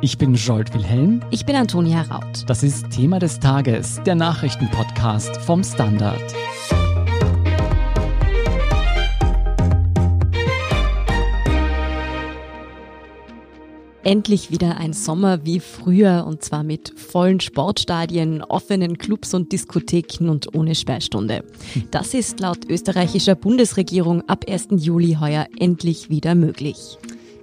Ich bin Jolt Wilhelm. Ich bin Antonia Raut. Das ist Thema des Tages, der Nachrichtenpodcast vom Standard. Endlich wieder ein Sommer wie früher und zwar mit vollen Sportstadien, offenen Clubs und Diskotheken und ohne Sperrstunde. Das ist laut österreichischer Bundesregierung ab 1. Juli heuer endlich wieder möglich.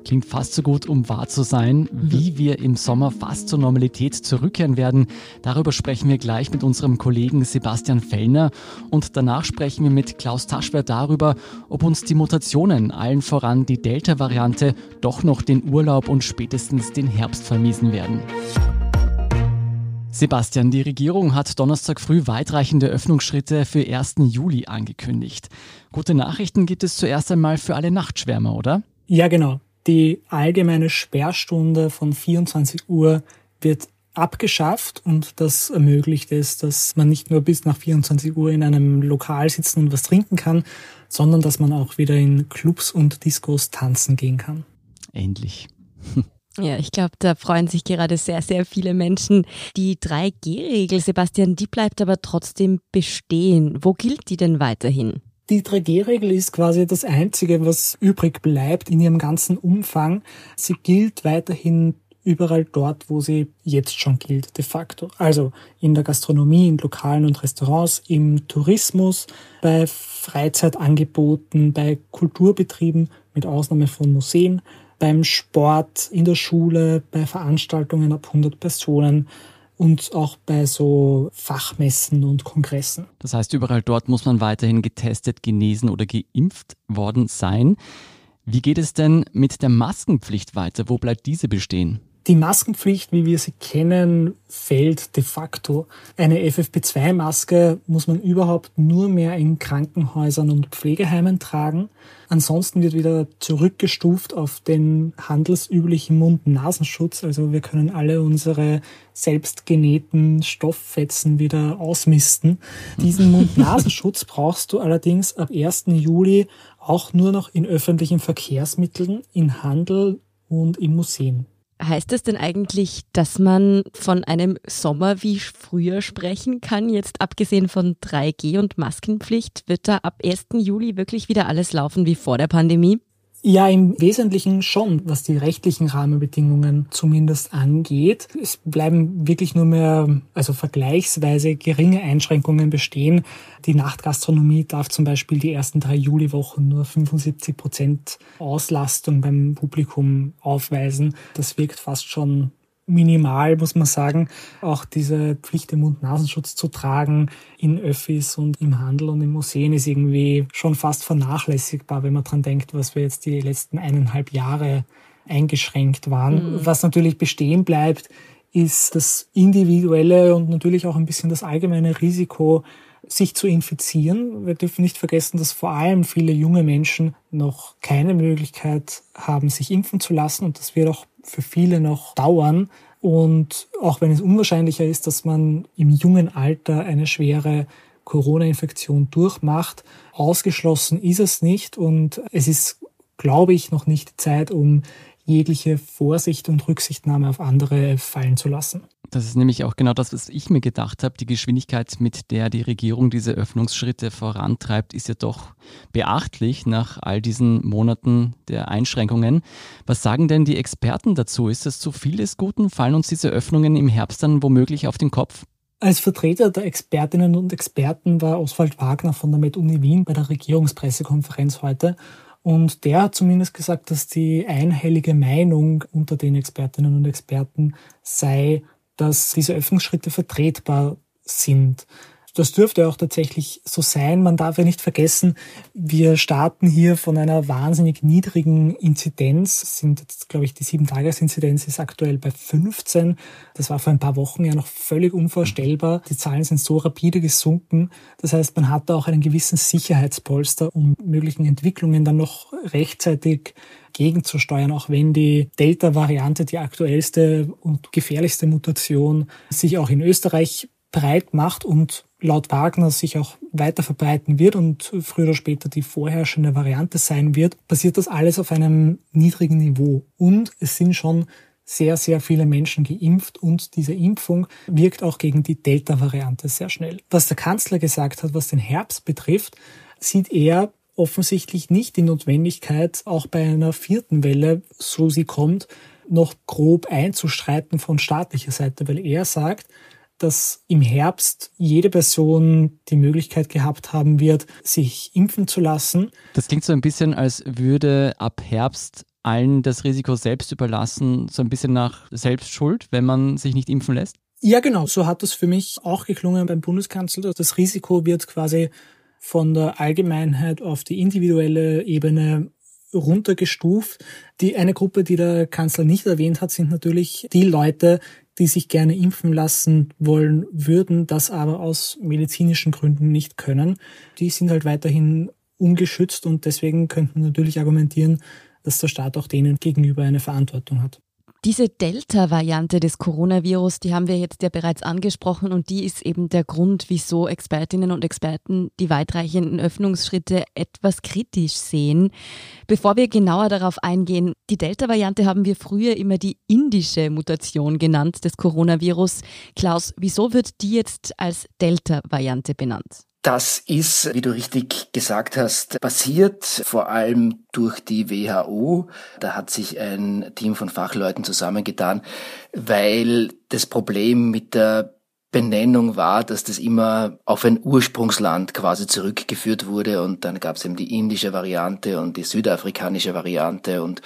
Klingt fast so gut, um wahr zu sein, wie wir im Sommer fast zur Normalität zurückkehren werden. Darüber sprechen wir gleich mit unserem Kollegen Sebastian Fellner und danach sprechen wir mit Klaus Taschwer darüber, ob uns die Mutationen, allen voran die Delta-Variante, doch noch den Urlaub und spätestens den Herbst vermiesen werden. Sebastian, die Regierung hat Donnerstag früh weitreichende Öffnungsschritte für 1. Juli angekündigt. Gute Nachrichten gibt es zuerst einmal für alle Nachtschwärmer, oder? Ja, genau. Die allgemeine Sperrstunde von 24 Uhr wird abgeschafft und das ermöglicht es, dass man nicht nur bis nach 24 Uhr in einem Lokal sitzen und was trinken kann, sondern dass man auch wieder in Clubs und Discos tanzen gehen kann. Endlich. Ja, ich glaube, da freuen sich gerade sehr, sehr viele Menschen. Die 3G-Regel, Sebastian, die bleibt aber trotzdem bestehen. Wo gilt die denn weiterhin? Die 3G-Regel ist quasi das Einzige, was übrig bleibt in ihrem ganzen Umfang. Sie gilt weiterhin überall dort, wo sie jetzt schon gilt, de facto. Also in der Gastronomie, in Lokalen und Restaurants, im Tourismus, bei Freizeitangeboten, bei Kulturbetrieben, mit Ausnahme von Museen, beim Sport, in der Schule, bei Veranstaltungen ab 100 Personen, und auch bei so Fachmessen und Kongressen. Das heißt, überall dort muss man weiterhin getestet, genesen oder geimpft worden sein. Wie geht es denn mit der Maskenpflicht weiter? Wo bleibt diese bestehen? Die Maskenpflicht, wie wir sie kennen, fällt de facto. Eine FFP2-Maske muss man überhaupt nur mehr in Krankenhäusern und Pflegeheimen tragen. Ansonsten wird wieder zurückgestuft auf den handelsüblichen Mund-Nasenschutz. Also wir können alle unsere selbst genähten Stofffetzen wieder ausmisten. Diesen Mund-Nasenschutz brauchst du allerdings ab 1. Juli auch nur noch in öffentlichen Verkehrsmitteln, in Handel und in Museen. Heißt das denn eigentlich, dass man von einem Sommer wie früher sprechen kann? Jetzt abgesehen von 3G und Maskenpflicht, wird da ab 1. Juli wirklich wieder alles laufen wie vor der Pandemie? Ja, im Wesentlichen schon, was die rechtlichen Rahmenbedingungen zumindest angeht. Es bleiben wirklich nur mehr, also vergleichsweise geringe Einschränkungen bestehen. Die Nachtgastronomie darf zum Beispiel die ersten drei Juliwochen nur 75 Prozent Auslastung beim Publikum aufweisen. Das wirkt fast schon minimal, muss man sagen. Auch diese Pflicht, den Mund-Nasenschutz zu tragen in Öffis und im Handel und in Museen ist irgendwie schon fast vernachlässigbar, wenn man dran denkt, was wir jetzt die letzten eineinhalb Jahre eingeschränkt waren. Mhm. Was natürlich bestehen bleibt, ist das individuelle und natürlich auch ein bisschen das allgemeine Risiko, sich zu infizieren. Wir dürfen nicht vergessen, dass vor allem viele junge Menschen noch keine Möglichkeit haben, sich impfen zu lassen und das wird auch für viele noch dauern. Und auch wenn es unwahrscheinlicher ist, dass man im jungen Alter eine schwere Corona-Infektion durchmacht, ausgeschlossen ist es nicht. Und es ist, glaube ich, noch nicht Zeit, um jegliche Vorsicht und Rücksichtnahme auf andere fallen zu lassen. Das ist nämlich auch genau das, was ich mir gedacht habe. Die Geschwindigkeit, mit der die Regierung diese Öffnungsschritte vorantreibt, ist ja doch beachtlich nach all diesen Monaten der Einschränkungen. Was sagen denn die Experten dazu? Ist das zu viel des Guten? Fallen uns diese Öffnungen im Herbst dann womöglich auf den Kopf? Als Vertreter der Expertinnen und Experten war Oswald Wagner von der Med-Uni Wien bei der Regierungspressekonferenz heute und der hat zumindest gesagt, dass die einhellige Meinung unter den Expertinnen und Experten sei, dass diese Öffnungsschritte vertretbar sind. Das dürfte auch tatsächlich so sein. Man darf ja nicht vergessen, wir starten hier von einer wahnsinnig niedrigen Inzidenz. Sind jetzt, glaube ich, die Sieben-Tages-Inzidenz ist aktuell bei 15. Das war vor ein paar Wochen ja noch völlig unvorstellbar. Die Zahlen sind so rapide gesunken. Das heißt, man hat da auch einen gewissen Sicherheitspolster, um möglichen Entwicklungen dann noch rechtzeitig gegenzusteuern, auch wenn die Delta-Variante, die aktuellste und gefährlichste Mutation, sich auch in Österreich breit macht und laut Wagner sich auch weiter verbreiten wird und früher oder später die vorherrschende Variante sein wird, basiert das alles auf einem niedrigen Niveau. Und es sind schon sehr, sehr viele Menschen geimpft und diese Impfung wirkt auch gegen die Delta-Variante sehr schnell. Was der Kanzler gesagt hat, was den Herbst betrifft, sieht er offensichtlich nicht die Notwendigkeit, auch bei einer vierten Welle, so sie kommt, noch grob einzustreiten von staatlicher Seite, weil er sagt, dass im Herbst jede Person die Möglichkeit gehabt haben wird, sich impfen zu lassen. Das klingt so ein bisschen, als würde ab Herbst allen das Risiko selbst überlassen, so ein bisschen nach Selbstschuld, wenn man sich nicht impfen lässt? Ja, genau. So hat das für mich auch geklungen beim Bundeskanzler. Das Risiko wird quasi von der Allgemeinheit auf die individuelle Ebene runtergestuft. Die eine Gruppe, die der Kanzler nicht erwähnt hat, sind natürlich die Leute, die sich gerne impfen lassen wollen würden, das aber aus medizinischen Gründen nicht können. Die sind halt weiterhin ungeschützt und deswegen könnte man natürlich argumentieren, dass der Staat auch denen gegenüber eine Verantwortung hat. Diese Delta-Variante des Coronavirus, die haben wir jetzt ja bereits angesprochen und die ist eben der Grund, wieso Expertinnen und Experten die weitreichenden Öffnungsschritte etwas kritisch sehen. Bevor wir genauer darauf eingehen, die Delta-Variante haben wir früher immer die indische Mutation genannt des Coronavirus. Klaus, wieso wird die jetzt als Delta-Variante benannt? Das ist, wie du richtig gesagt hast, passiert vor allem durch die WHO. Da hat sich ein Team von Fachleuten zusammengetan, weil das Problem mit der Benennung war, dass das immer auf ein Ursprungsland quasi zurückgeführt wurde und dann gab es eben die indische Variante und die südafrikanische Variante und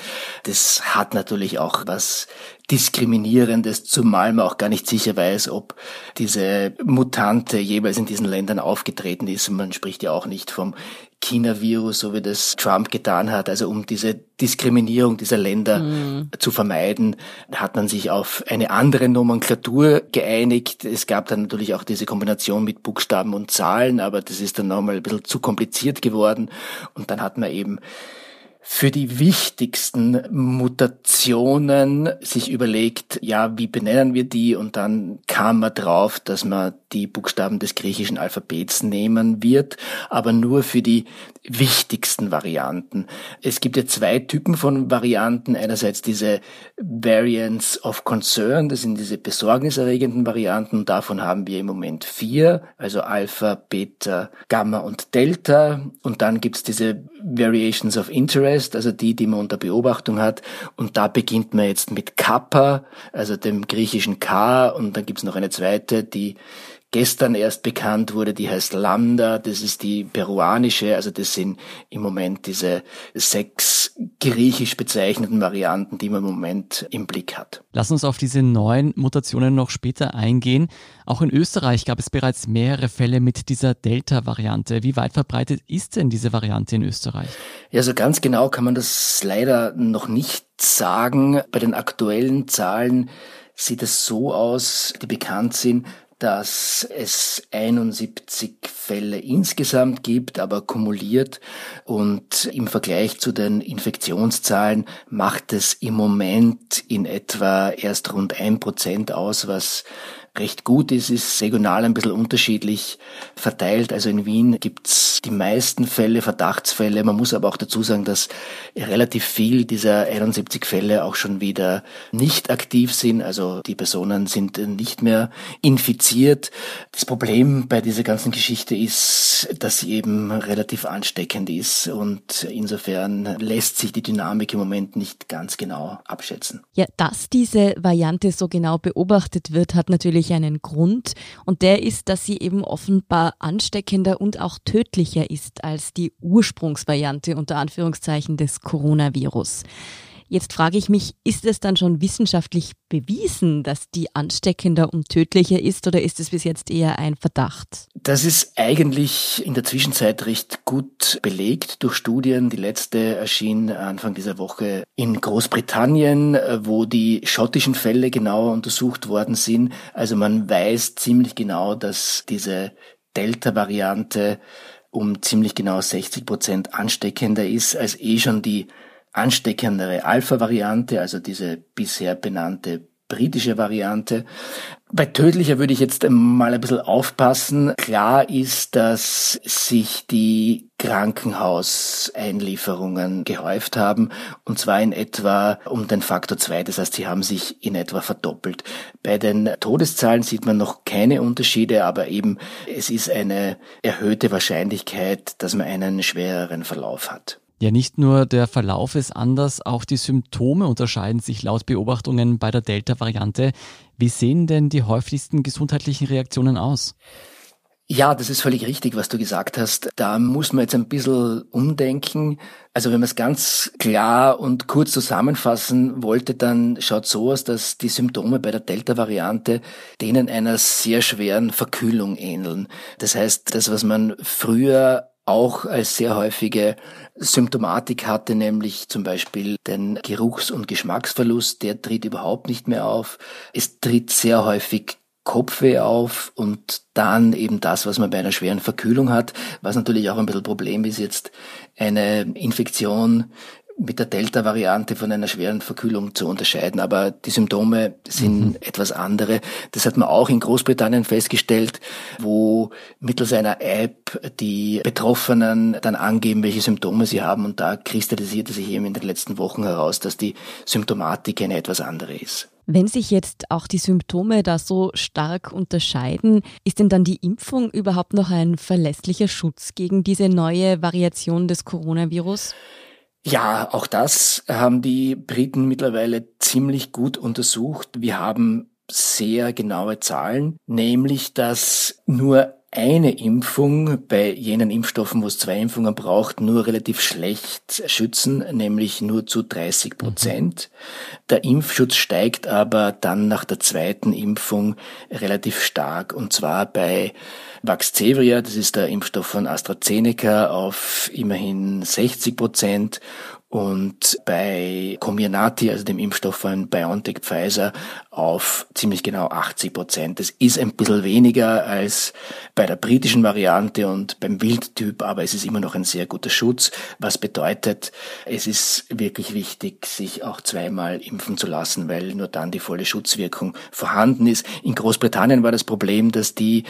das hat natürlich auch was Diskriminierendes, zumal man auch gar nicht sicher weiß, ob diese Mutante jeweils in diesen Ländern aufgetreten ist. Man spricht ja auch nicht vom China-Virus, so wie das Trump getan hat. Also um diese Diskriminierung dieser Länder mhm. zu vermeiden, hat man sich auf eine andere Nomenklatur geeinigt. Es gab dann natürlich auch diese Kombination mit Buchstaben und Zahlen, aber das ist dann nochmal ein bisschen zu kompliziert geworden. Und dann hat man eben für die wichtigsten Mutationen sich überlegt, ja, wie benennen wir die? Und dann kam man drauf, dass man die Buchstaben des griechischen Alphabets nehmen wird, aber nur für die wichtigsten Varianten. Es gibt ja zwei Typen von Varianten. Einerseits diese Variants of Concern, das sind diese besorgniserregenden Varianten. Davon haben wir im Moment vier, also Alpha, Beta, Gamma und Delta. Und dann gibt's diese Variations of Interest, also die, die man unter Beobachtung hat. Und da beginnt man jetzt mit Kappa, also dem griechischen K. Und dann gibt's noch eine zweite, die gestern erst bekannt wurde, die heißt Lambda, das ist die peruanische, also das sind im Moment diese sechs griechisch bezeichneten Varianten, die man im Moment im Blick hat. Lass uns auf diese neuen Mutationen noch später eingehen. Auch in Österreich gab es bereits mehrere Fälle mit dieser Delta-Variante. Wie weit verbreitet ist denn diese Variante in Österreich? Ja, so ganz genau kann man das leider noch nicht sagen. Bei den aktuellen Zahlen sieht es so aus, die bekannt sind, dass es 71 Fälle insgesamt gibt, aber kumuliert. Und im Vergleich zu den Infektionszahlen macht es im Moment in etwa erst rund ein Prozent aus, was recht gut ist, ist regional ein bisschen unterschiedlich verteilt. Also in Wien gibt's die meisten Fälle, Verdachtsfälle. Man muss aber auch dazu sagen, dass relativ viel dieser 71 Fälle auch schon wieder nicht aktiv sind. Also die Personen sind nicht mehr infiziert. Das Problem bei dieser ganzen Geschichte ist, dass sie eben relativ ansteckend ist und insofern lässt sich die Dynamik im Moment nicht ganz genau abschätzen. Ja, dass diese Variante so genau beobachtet wird, hat natürlich natürlich einen Grund und der ist, dass sie eben offenbar ansteckender und auch tödlicher ist als die Ursprungsvariante unter Anführungszeichen des Coronavirus. Jetzt frage ich mich, ist es dann schon wissenschaftlich bewiesen, dass die ansteckender und tödlicher ist oder ist es bis jetzt eher ein Verdacht? Das ist eigentlich in der Zwischenzeit recht gut belegt durch Studien. Die letzte erschien Anfang dieser Woche in Großbritannien, wo die schottischen Fälle genauer untersucht worden sind. Also man weiß ziemlich genau, dass diese Delta-Variante um ziemlich genau 60 Prozent ansteckender ist als eh schon die ansteckendere Alpha-Variante, also diese bisher benannte britische Variante. Bei tödlicher würde ich jetzt mal ein bisschen aufpassen. Klar ist, dass sich die Krankenhauseinlieferungen gehäuft haben, und zwar in etwa um den Faktor zwei. Das heißt, sie haben sich in etwa verdoppelt. Bei den Todeszahlen sieht man noch keine Unterschiede, aber eben es ist eine erhöhte Wahrscheinlichkeit, dass man einen schwereren Verlauf hat. Ja, nicht nur der Verlauf ist anders, auch die Symptome unterscheiden sich laut Beobachtungen bei der Delta-Variante. Wie sehen denn die häufigsten gesundheitlichen Reaktionen aus? Ja, das ist völlig richtig, was du gesagt hast. Da muss man jetzt ein bisschen umdenken. Also wenn man es ganz klar und kurz zusammenfassen wollte, dann schaut so aus, dass die Symptome bei der Delta-Variante denen einer sehr schweren Verkühlung ähneln. Das heißt, das, was man früher auch als sehr häufige Symptomatik hatte, nämlich zum Beispiel den Geruchs- und Geschmacksverlust, der tritt überhaupt nicht mehr auf. Es tritt sehr häufig Kopfweh auf und dann eben das, was man bei einer schweren Verkühlung hat, was natürlich auch ein bisschen Problem ist, jetzt eine Infektion mit der Delta-Variante von einer schweren Verkühlung zu unterscheiden. Aber die Symptome sind mhm. etwas andere. Das hat man auch in Großbritannien festgestellt, wo mittels einer App die Betroffenen dann angeben, welche Symptome sie haben. Und da kristallisierte sich eben in den letzten Wochen heraus, dass die Symptomatik eine etwas andere ist. Wenn sich jetzt auch die Symptome da so stark unterscheiden, ist denn dann die Impfung überhaupt noch ein verlässlicher Schutz gegen diese neue Variation des Coronavirus? Ja, auch das haben die Briten mittlerweile ziemlich gut untersucht. Wir haben sehr genaue Zahlen, nämlich dass nur eine Impfung bei jenen Impfstoffen, wo es zwei Impfungen braucht, nur relativ schlecht schützen, nämlich nur zu 30 Prozent. Der Impfschutz steigt aber dann nach der zweiten Impfung relativ stark und zwar bei Vaxzevria, das ist der Impfstoff von AstraZeneca, auf immerhin 60 Prozent und bei Comirnaty, also dem Impfstoff von BioNTech Pfizer, auf ziemlich genau 80 Prozent. Das ist ein bisschen weniger als bei der britischen Variante und beim Wildtyp, aber es ist immer noch ein sehr guter Schutz, was bedeutet, es ist wirklich wichtig, sich auch zweimal impfen zu lassen, weil nur dann die volle Schutzwirkung vorhanden ist. In Großbritannien war das Problem, dass die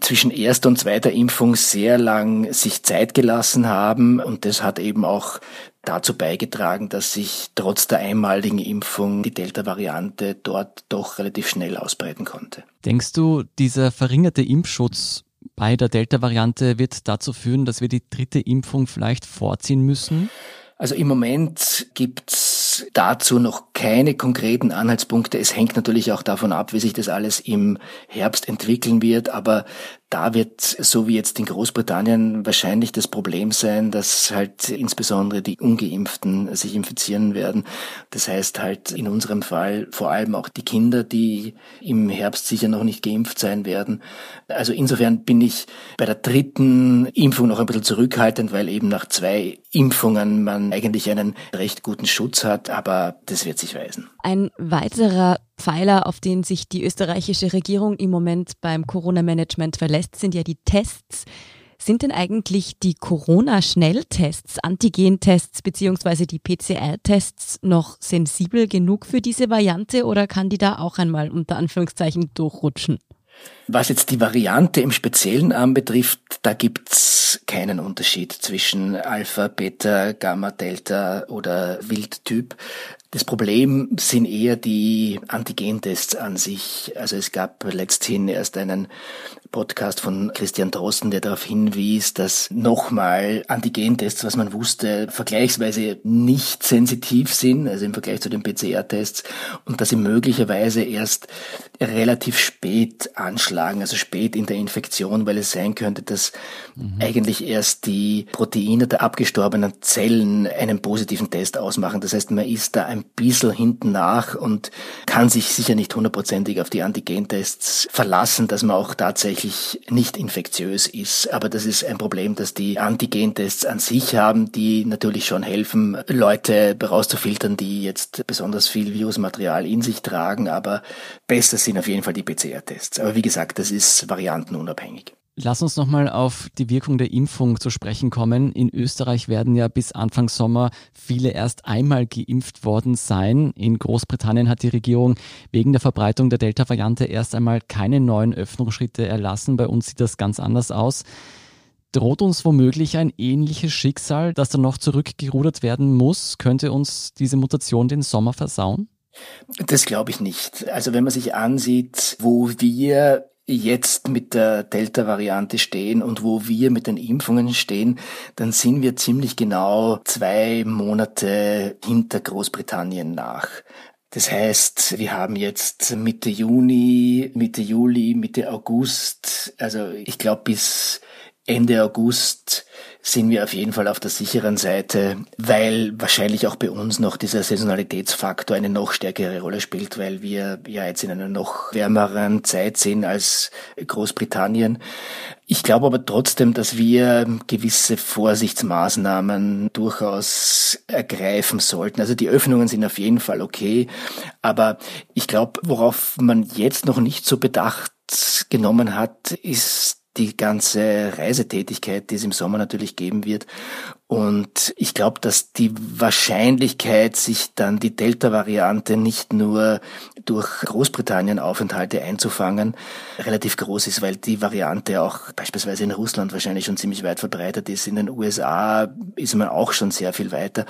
zwischen erster und zweiter Impfung sehr lang sich Zeit gelassen haben und das hat eben auch dazu beigetragen, dass sich trotz der einmaligen Impfung die Delta-Variante dort doch relativ schnell ausbreiten konnte. Denkst du, dieser verringerte Impfschutz bei der Delta-Variante wird dazu führen, dass wir die dritte Impfung vielleicht vorziehen müssen? Also im Moment gibt's dazu noch keine konkreten Anhaltspunkte. Es hängt natürlich auch davon ab, wie sich das alles im Herbst entwickeln wird. Aber da wird, so wie jetzt in Großbritannien, wahrscheinlich das Problem sein, dass halt insbesondere die Ungeimpften sich infizieren werden. Das heißt halt in unserem Fall vor allem auch die Kinder, die im Herbst sicher noch nicht geimpft sein werden. Also insofern bin ich bei der dritten Impfung noch ein bisschen zurückhaltend, weil eben nach zwei Impfungen man eigentlich einen recht guten Schutz hat, aber das wird sich weisen. Ein weiterer Pfeiler, auf den sich die österreichische Regierung im Moment beim Corona-Management verlässt, sind ja die Tests. Sind denn eigentlich die Corona-Schnelltests, Antigen-Tests bzw. die PCR-Tests noch sensibel genug für diese Variante oder kann die da auch einmal unter Anführungszeichen durchrutschen? Was jetzt die Variante im Speziellen anbetrifft, da gibt's keinen Unterschied zwischen Alpha, Beta, Gamma, Delta oder Wildtyp. Das Problem sind eher die Antigentests an sich. Also es gab letzthin erst einen Podcast von Christian Drosten, der darauf hinwies, dass nochmal Antigentests, was man wusste, vergleichsweise nicht sensitiv sind, also im Vergleich zu den PCR-Tests, und dass sie möglicherweise erst relativ spät anschlagen, also spät in der Infektion, weil es sein könnte, dass mhm. eigentlich erst die Proteine der abgestorbenen Zellen einen positiven Test ausmachen. Das heißt, man ist da ein bisschen hinten nach und kann sich sicher nicht hundertprozentig auf die Antigentests verlassen, dass man auch tatsächlich nicht infektiös ist. Aber das ist ein Problem, das die Antigentests an sich haben, die natürlich schon helfen, Leute rauszufiltern, die jetzt besonders viel Virusmaterial in sich tragen. Aber besser sind auf jeden Fall die PCR-Tests. Aber wie gesagt, das ist variantenunabhängig. Lass uns nochmal auf die Wirkung der Impfung zu sprechen kommen. In Österreich werden ja bis Anfang Sommer viele erst einmal geimpft worden sein. In Großbritannien hat die Regierung wegen der Verbreitung der Delta-Variante erst einmal keine neuen Öffnungsschritte erlassen. Bei uns sieht das ganz anders aus. Droht uns womöglich ein ähnliches Schicksal, dass dann noch zurückgerudert werden muss? Könnte uns diese Mutation den Sommer versauen? Das glaube ich nicht. Also wenn man sich ansieht, wo wir jetzt mit der Delta-Variante stehen und wo wir mit den Impfungen stehen, dann sind wir ziemlich genau zwei Monate hinter Großbritannien nach. Das heißt, wir haben jetzt Mitte Juni, Mitte Juli, Mitte August, also ich glaube bis Ende August sind wir auf jeden Fall auf der sicheren Seite, weil wahrscheinlich auch bei uns noch dieser Saisonalitätsfaktor eine noch stärkere Rolle spielt, weil wir ja jetzt in einer noch wärmeren Zeit sind als Großbritannien. Ich glaube aber trotzdem, dass wir gewisse Vorsichtsmaßnahmen durchaus ergreifen sollten. Also die Öffnungen sind auf jeden Fall okay, aber ich glaube, worauf man jetzt noch nicht so bedacht genommen hat, ist die ganze Reisetätigkeit, die es im Sommer natürlich geben wird. Und ich glaube, dass die Wahrscheinlichkeit, sich dann die Delta-Variante nicht nur durch Großbritannien Aufenthalte einzufangen, relativ groß ist, weil die Variante auch beispielsweise in Russland wahrscheinlich schon ziemlich weit verbreitet ist. In den USA ist man auch schon sehr viel weiter.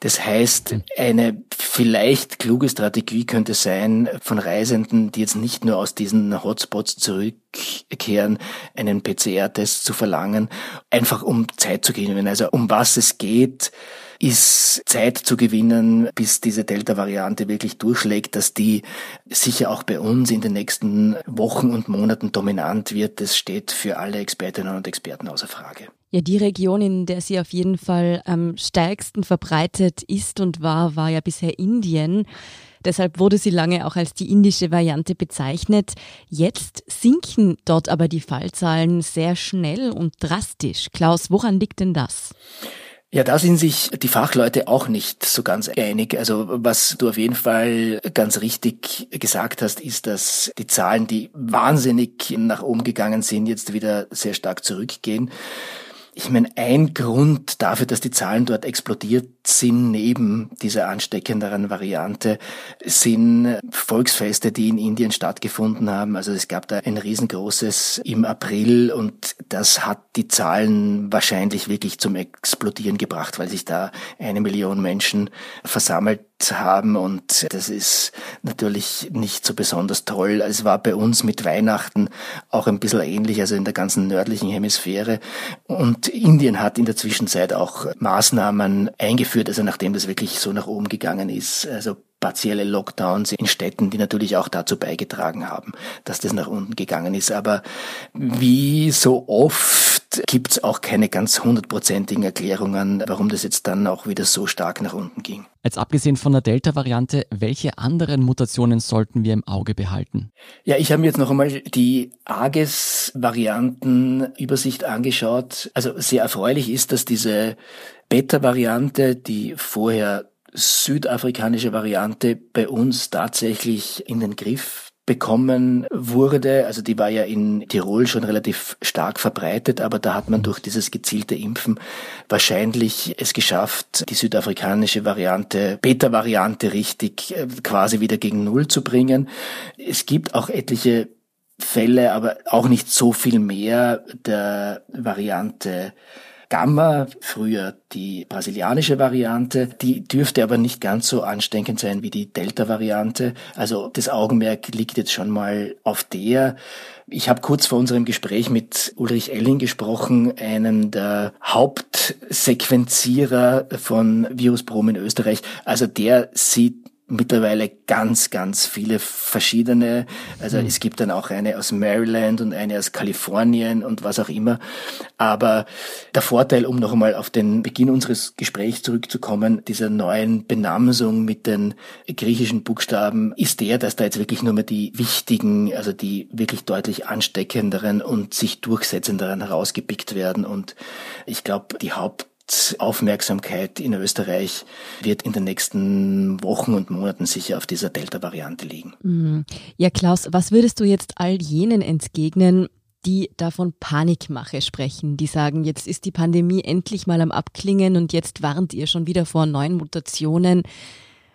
Das heißt, eine vielleicht kluge Strategie könnte sein, von Reisenden, die jetzt nicht nur aus diesen Hotspots zurückkehren, einen PCR-Test zu verlangen, einfach um Zeit zu gewinnen. Also um was es geht, ist Zeit zu gewinnen, bis diese Delta-Variante wirklich durchschlägt, dass die sicher auch bei uns in den nächsten Wochen und Monaten dominant wird. Das steht für alle Expertinnen und Experten außer Frage. Ja, die Region, in der sie auf jeden Fall am stärksten verbreitet ist und war, war ja bisher Indien. Deshalb wurde sie lange auch als die indische Variante bezeichnet. Jetzt sinken dort aber die Fallzahlen sehr schnell und drastisch. Klaus, woran liegt denn das? Ja, da sind sich die Fachleute auch nicht so ganz einig. Also was du auf jeden Fall ganz richtig gesagt hast, ist, dass die Zahlen, die wahnsinnig nach oben gegangen sind, jetzt wieder sehr stark zurückgehen. Ich meine, ein Grund dafür, dass die Zahlen dort explodiert sind, neben dieser ansteckenderen Variante, sind Volksfeste, die in Indien stattgefunden haben. Also es gab da ein riesengroßes im April und das hat die Zahlen wahrscheinlich wirklich zum Explodieren gebracht, weil sich da eine Million Menschen versammelt haben und das ist natürlich nicht so besonders toll. Es war bei uns mit Weihnachten auch ein bisschen ähnlich, also in der ganzen nördlichen Hemisphäre und Indien hat in der Zwischenzeit auch Maßnahmen eingeführt, also nachdem das wirklich so nach oben gegangen ist, also partielle Lockdowns in Städten, die natürlich auch dazu beigetragen haben, dass das nach unten gegangen ist. Aber wie so oft gibt es auch keine ganz hundertprozentigen Erklärungen, warum das jetzt dann auch wieder so stark nach unten ging. Jetzt abgesehen von der Delta-Variante, welche anderen Mutationen sollten wir im Auge behalten? Ja, ich habe mir jetzt noch einmal die AGES-Variantenübersicht angeschaut. Also sehr erfreulich ist, dass diese Beta-Variante, die vorher südafrikanische Variante bei uns tatsächlich in den Griff bekommen wurde. Also die war ja in Tirol schon relativ stark verbreitet, aber da hat man durch dieses gezielte Impfen wahrscheinlich es geschafft, die südafrikanische Variante, Beta-Variante richtig äh, quasi wieder gegen Null zu bringen. Es gibt auch etliche Fälle, aber auch nicht so viel mehr der Variante Gamma, früher die brasilianische Variante, die dürfte aber nicht ganz so ansteckend sein wie die Delta-Variante. Also das Augenmerk liegt jetzt schon mal auf der. Ich habe kurz vor unserem Gespräch mit Ulrich Elling gesprochen, einem der Hauptsequenzierer von Virusprom in Österreich. Also der sieht mittlerweile ganz, ganz viele verschiedene. Also mhm. es gibt dann auch eine aus Maryland und eine aus Kalifornien und was auch immer. Aber der Vorteil, um noch einmal auf den Beginn unseres Gesprächs zurückzukommen, dieser neuen Benamsung mit den griechischen Buchstaben, ist der, dass da jetzt wirklich nur mehr die wichtigen, also die wirklich deutlich ansteckenderen und sich durchsetzenderen herausgepickt werden. Und ich glaube, die Haupt Aufmerksamkeit in Österreich wird in den nächsten Wochen und Monaten sicher auf dieser Delta-Variante liegen. Mhm. Ja, Klaus, was würdest du jetzt all jenen entgegnen, die davon Panikmache sprechen, die sagen, jetzt ist die Pandemie endlich mal am Abklingen und jetzt warnt ihr schon wieder vor neuen Mutationen.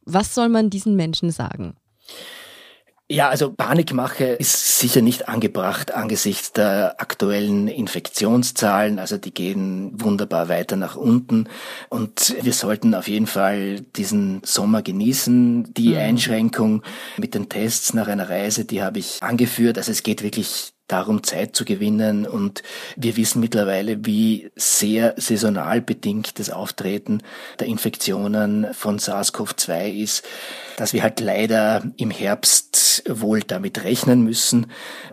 Was soll man diesen Menschen sagen? Ja, also Panikmache ist sicher nicht angebracht angesichts der aktuellen Infektionszahlen. Also die gehen wunderbar weiter nach unten. Und wir sollten auf jeden Fall diesen Sommer genießen. Die mhm. Einschränkung mit den Tests nach einer Reise, die habe ich angeführt. Also es geht wirklich darum, Zeit zu gewinnen. Und wir wissen mittlerweile, wie sehr saisonal bedingt das Auftreten der Infektionen von SARS-CoV-2 ist, dass wir halt leider im Herbst wohl damit rechnen müssen,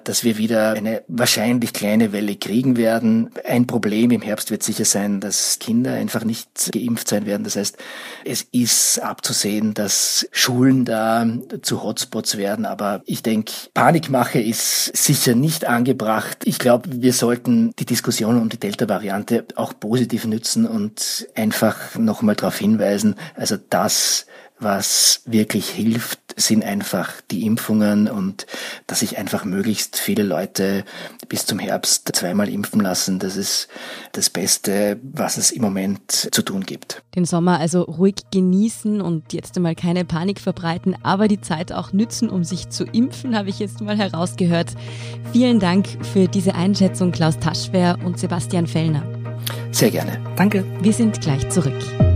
dass wir wieder eine wahrscheinlich kleine Welle kriegen werden. Ein Problem im Herbst wird sicher sein, dass Kinder einfach nicht geimpft sein werden. Das heißt, es ist abzusehen, dass Schulen da zu Hotspots werden. Aber ich denke, Panikmache ist sicher nicht angebracht. Ich glaube, wir sollten die Diskussion um die Delta-Variante auch positiv nützen und einfach nochmal darauf hinweisen, also das, was wirklich hilft, sind einfach die Impfungen und dass sich einfach möglichst viele Leute bis zum Herbst zweimal impfen lassen. Das ist das Beste, was es im Moment zu tun gibt. Den Sommer also ruhig genießen und jetzt einmal keine Panik verbreiten, aber die Zeit auch nützen, um sich zu impfen, habe ich jetzt mal herausgehört. Vielen Dank für diese Einschätzung, Klaus Taschwer und Sebastian Fellner. Sehr gerne. Danke. Wir sind gleich zurück.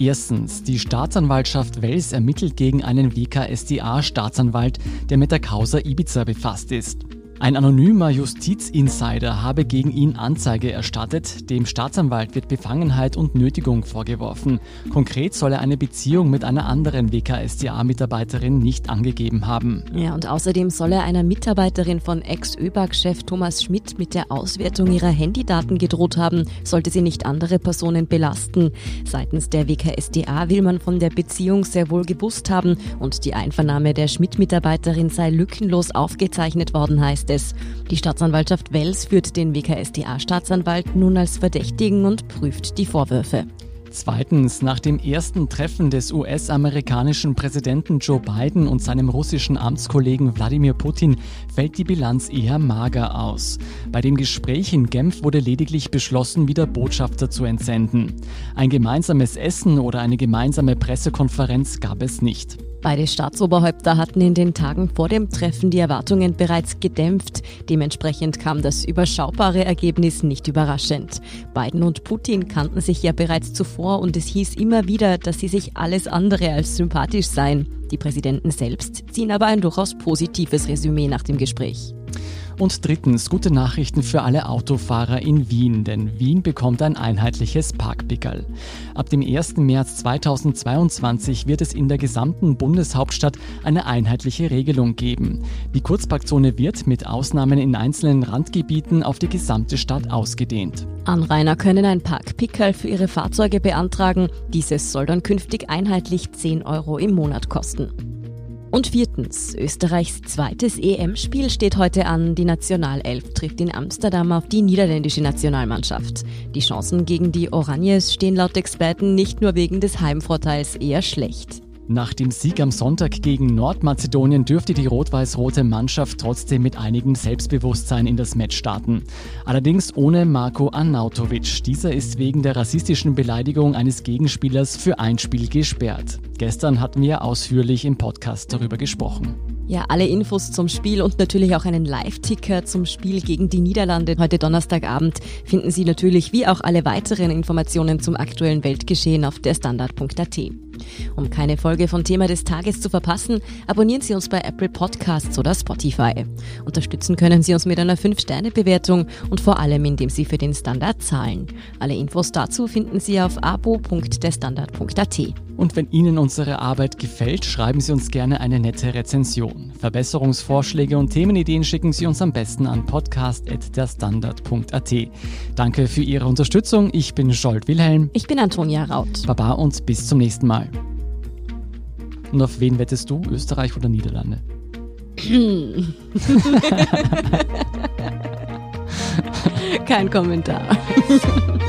Erstens, die Staatsanwaltschaft Wels ermittelt gegen einen WKSDA-Staatsanwalt, der mit der Causa Ibiza befasst ist. Ein anonymer Justizinsider habe gegen ihn Anzeige erstattet. Dem Staatsanwalt wird Befangenheit und Nötigung vorgeworfen. Konkret soll er eine Beziehung mit einer anderen WKSDA-Mitarbeiterin nicht angegeben haben. Ja, und außerdem soll er einer Mitarbeiterin von Ex-ÖBAG-Chef Thomas Schmidt mit der Auswertung ihrer Handydaten gedroht haben, sollte sie nicht andere Personen belasten. Seitens der WKSDA will man von der Beziehung sehr wohl gewusst haben und die Einvernahme der Schmidt-Mitarbeiterin sei lückenlos aufgezeichnet worden, heißt es. Die Staatsanwaltschaft Wels führt den WKSDA-Staatsanwalt nun als Verdächtigen und prüft die Vorwürfe. Zweitens, nach dem ersten Treffen des US-amerikanischen Präsidenten Joe Biden und seinem russischen Amtskollegen Wladimir Putin fällt die Bilanz eher mager aus. Bei dem Gespräch in Genf wurde lediglich beschlossen, wieder Botschafter zu entsenden. Ein gemeinsames Essen oder eine gemeinsame Pressekonferenz gab es nicht. Beide Staatsoberhäupter hatten in den Tagen vor dem Treffen die Erwartungen bereits gedämpft. Dementsprechend kam das überschaubare Ergebnis nicht überraschend. Biden und Putin kannten sich ja bereits zuvor und es hieß immer wieder, dass sie sich alles andere als sympathisch seien. Die Präsidenten selbst ziehen aber ein durchaus positives Resümee nach dem Gespräch. Und drittens, gute Nachrichten für alle Autofahrer in Wien, denn Wien bekommt ein einheitliches Parkpickerl. Ab dem 1. März 2022 wird es in der gesamten Bundeshauptstadt eine einheitliche Regelung geben. Die Kurzparkzone wird mit Ausnahmen in einzelnen Randgebieten auf die gesamte Stadt ausgedehnt. Anrainer können ein Parkpickerl für ihre Fahrzeuge beantragen. Dieses soll dann künftig einheitlich 10 Euro im Monat kosten. Und viertens, Österreichs zweites EM-Spiel steht heute an. Die Nationalelf trifft in Amsterdam auf die niederländische Nationalmannschaft. Die Chancen gegen die Oranjes stehen laut Experten nicht nur wegen des Heimvorteils eher schlecht. Nach dem Sieg am Sonntag gegen Nordmazedonien dürfte die rot-weiß-rote Mannschaft trotzdem mit einigem Selbstbewusstsein in das Match starten. Allerdings ohne Marko Arnautovic. Dieser ist wegen der rassistischen Beleidigung eines Gegenspielers für ein Spiel gesperrt. Gestern hatten wir ausführlich im Podcast darüber gesprochen. Ja, alle Infos zum Spiel und natürlich auch einen Live-Ticker zum Spiel gegen die Niederlande heute Donnerstagabend finden Sie natürlich wie auch alle weiteren Informationen zum aktuellen Weltgeschehen auf der Standard.at. Um keine Folge von Thema des Tages zu verpassen, abonnieren Sie uns bei Apple Podcasts oder Spotify. Unterstützen können Sie uns mit einer 5-Sterne-Bewertung und vor allem, indem Sie für den Standard zahlen. Alle Infos dazu finden Sie auf abo.derstandard.at. Und wenn Ihnen unsere Arbeit gefällt, schreiben Sie uns gerne eine nette Rezension. Verbesserungsvorschläge und Themenideen schicken Sie uns am besten an podcast.derstandard.at. Danke für Ihre Unterstützung. Ich bin Scholt Wilhelm. Ich bin Antonia Raut. Baba und bis zum nächsten Mal. Und auf wen wettest du? Österreich oder Niederlande? Kein Kommentar.